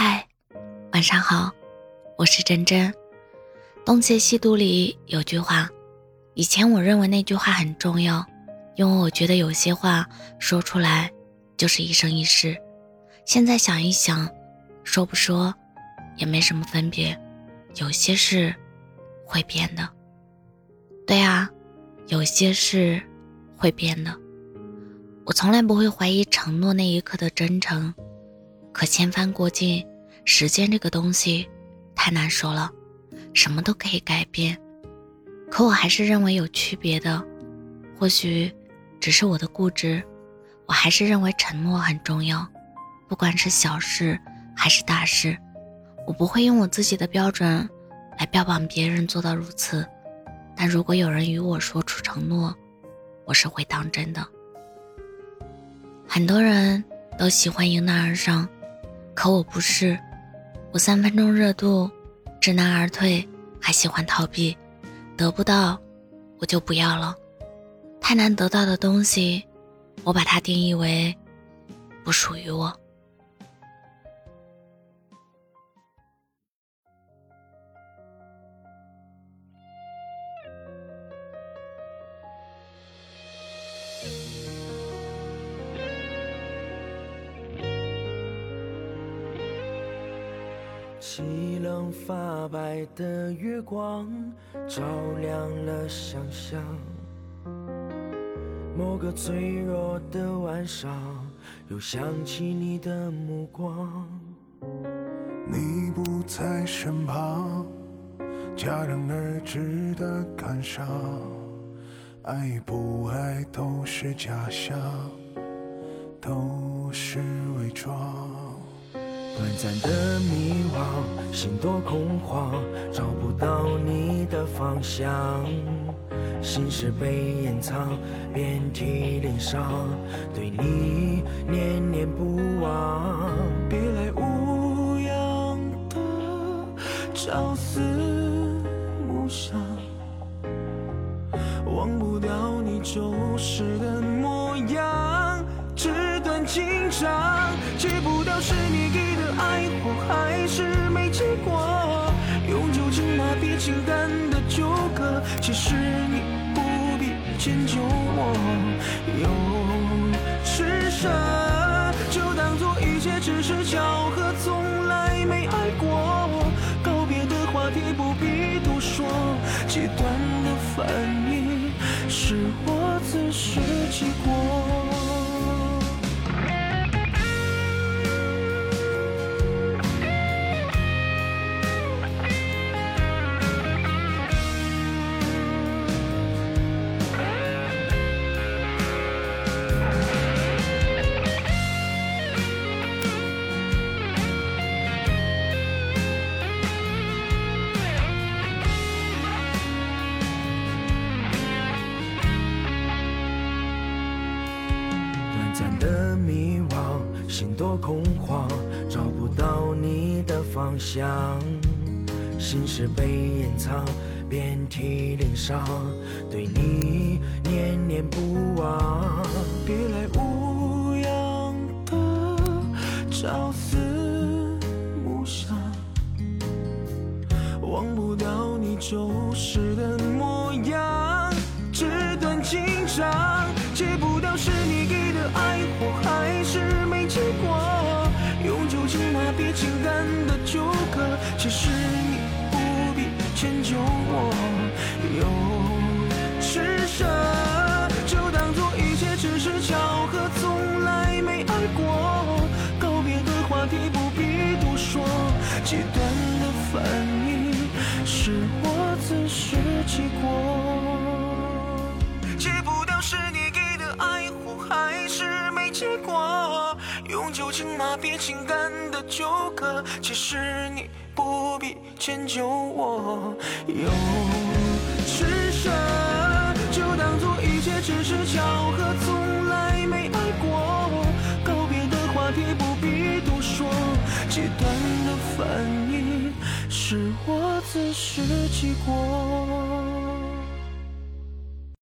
嗨，晚上好，我是真真。东邪西毒里有句话，以前我认为那句话很重要，因为我觉得有些话说出来就是一生一世。现在想一想，说不说也没什么分别。有些事会变的，对啊，有些事会变的。我从来不会怀疑承诺那一刻的真诚。可千帆过尽，时间这个东西太难说了，什么都可以改变。可我还是认为有区别的，或许只是我的固执。我还是认为承诺很重要，不管是小事还是大事，我不会用我自己的标准来标榜别人做到如此。但如果有人与我说出承诺，我是会当真的。很多人都喜欢迎难而上。可我不是，我三分钟热度，知难而退，还喜欢逃避，得不到，我就不要了。太难得到的东西，我把它定义为不属于我。凄冷发白的月光，照亮了想象。某个脆弱的晚上，又想起你的目光。你不在身旁，戛然而止的感伤，爱与不爱都是假象，都是伪装。短暂的迷惘，心多恐慌，找不到你的方向。心事被掩藏，遍体鳞伤，对你念念不忘。别来无恙的朝思暮想，忘不掉你旧时的模样，纸短情长，戒不掉是你给。爱过还是没结果，用酒精麻痹情感的纠葛。其实你不必迁就我，用施舍就当做一切只是巧合，从来没爱过。告别的话题不必多说，极端的反应是我自食的迷惘，心多恐慌，找不到你的方向。心事被掩藏，遍体鳞伤，对你念念不忘。别来无恙。的朝思暮想，忘不掉你旧时的模样，纸短情长，爱或还是没结果，用酒精麻痹情感的纠葛。其实你不必迁就我，有施舍就当做一切只是巧合，从来没爱过。告别的话题不必多说，极端的反应是我自食其果。结果用酒精麻痹情感的纠葛，其实你不必迁就我。用施舍就当做一切只是巧合，从来没爱过。告别的话题不必多说，极端的反应是我自食其果。